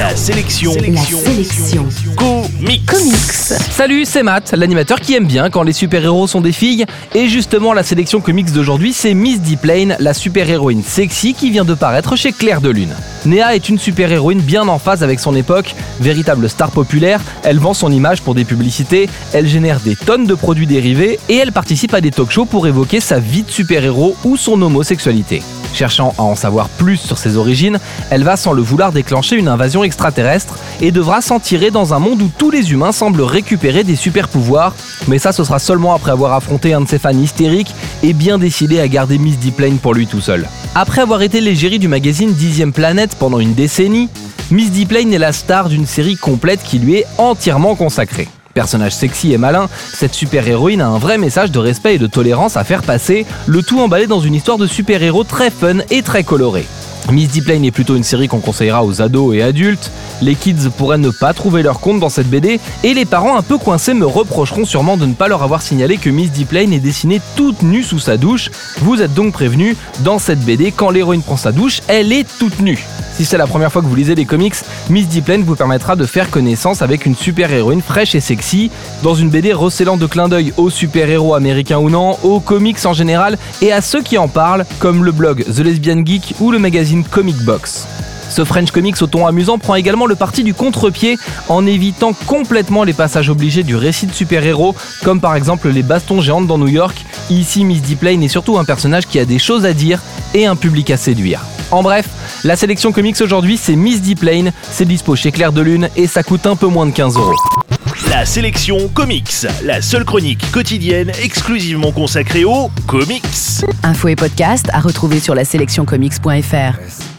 La sélection. La sélection. Comics. Comics. Salut, c'est Matt, l'animateur qui aime bien quand les super-héros sont des filles. Et justement, la sélection comics d'aujourd'hui, c'est Miss D-Plane, la super-héroïne sexy qui vient de paraître chez Claire de Lune. Néa est une super-héroïne bien en phase avec son époque, véritable star populaire, elle vend son image pour des publicités, elle génère des tonnes de produits dérivés et elle participe à des talk-shows pour évoquer sa vie de super-héros ou son homosexualité. Cherchant à en savoir plus sur ses origines, elle va sans le vouloir déclencher une invasion extraterrestre et devra s'en tirer dans un monde où tous les humains semblent récupérer des super pouvoirs, mais ça ce sera seulement après avoir affronté un de ses fans hystériques et bien décidé à garder Miss D-Plane pour lui tout seul. Après avoir été l'égérie du magazine Dixième Planète pendant une décennie, Miss D-Plane est la star d'une série complète qui lui est entièrement consacrée. Personnage sexy et malin, cette super-héroïne a un vrai message de respect et de tolérance à faire passer, le tout emballé dans une histoire de super-héros très fun et très colorée. Miss D-Plane est plutôt une série qu'on conseillera aux ados et adultes. Les kids pourraient ne pas trouver leur compte dans cette BD et les parents un peu coincés me reprocheront sûrement de ne pas leur avoir signalé que Miss D-Plane est dessinée toute nue sous sa douche. Vous êtes donc prévenus, dans cette BD, quand l'héroïne prend sa douche, elle est toute nue. Si c'est la première fois que vous lisez des comics, Miss D-Plane vous permettra de faire connaissance avec une super-héroïne fraîche et sexy, dans une BD recélant de clins d'œil aux super-héros américains ou non, aux comics en général et à ceux qui en parlent, comme le blog The Lesbian Geek ou le magazine Comic Box. Ce French Comics au ton amusant prend également le parti du contre-pied en évitant complètement les passages obligés du récit de super-héros, comme par exemple les bastons géantes dans New York. Ici, Miss D-Plane est surtout un personnage qui a des choses à dire et un public à séduire. En bref, la sélection comics aujourd'hui c'est Miss D-Plane, c'est dispo chez Claire de Lune et ça coûte un peu moins de 15 euros. La sélection comics. La seule chronique quotidienne exclusivement consacrée aux comics. Info et podcast à retrouver sur la sélectioncomics.fr.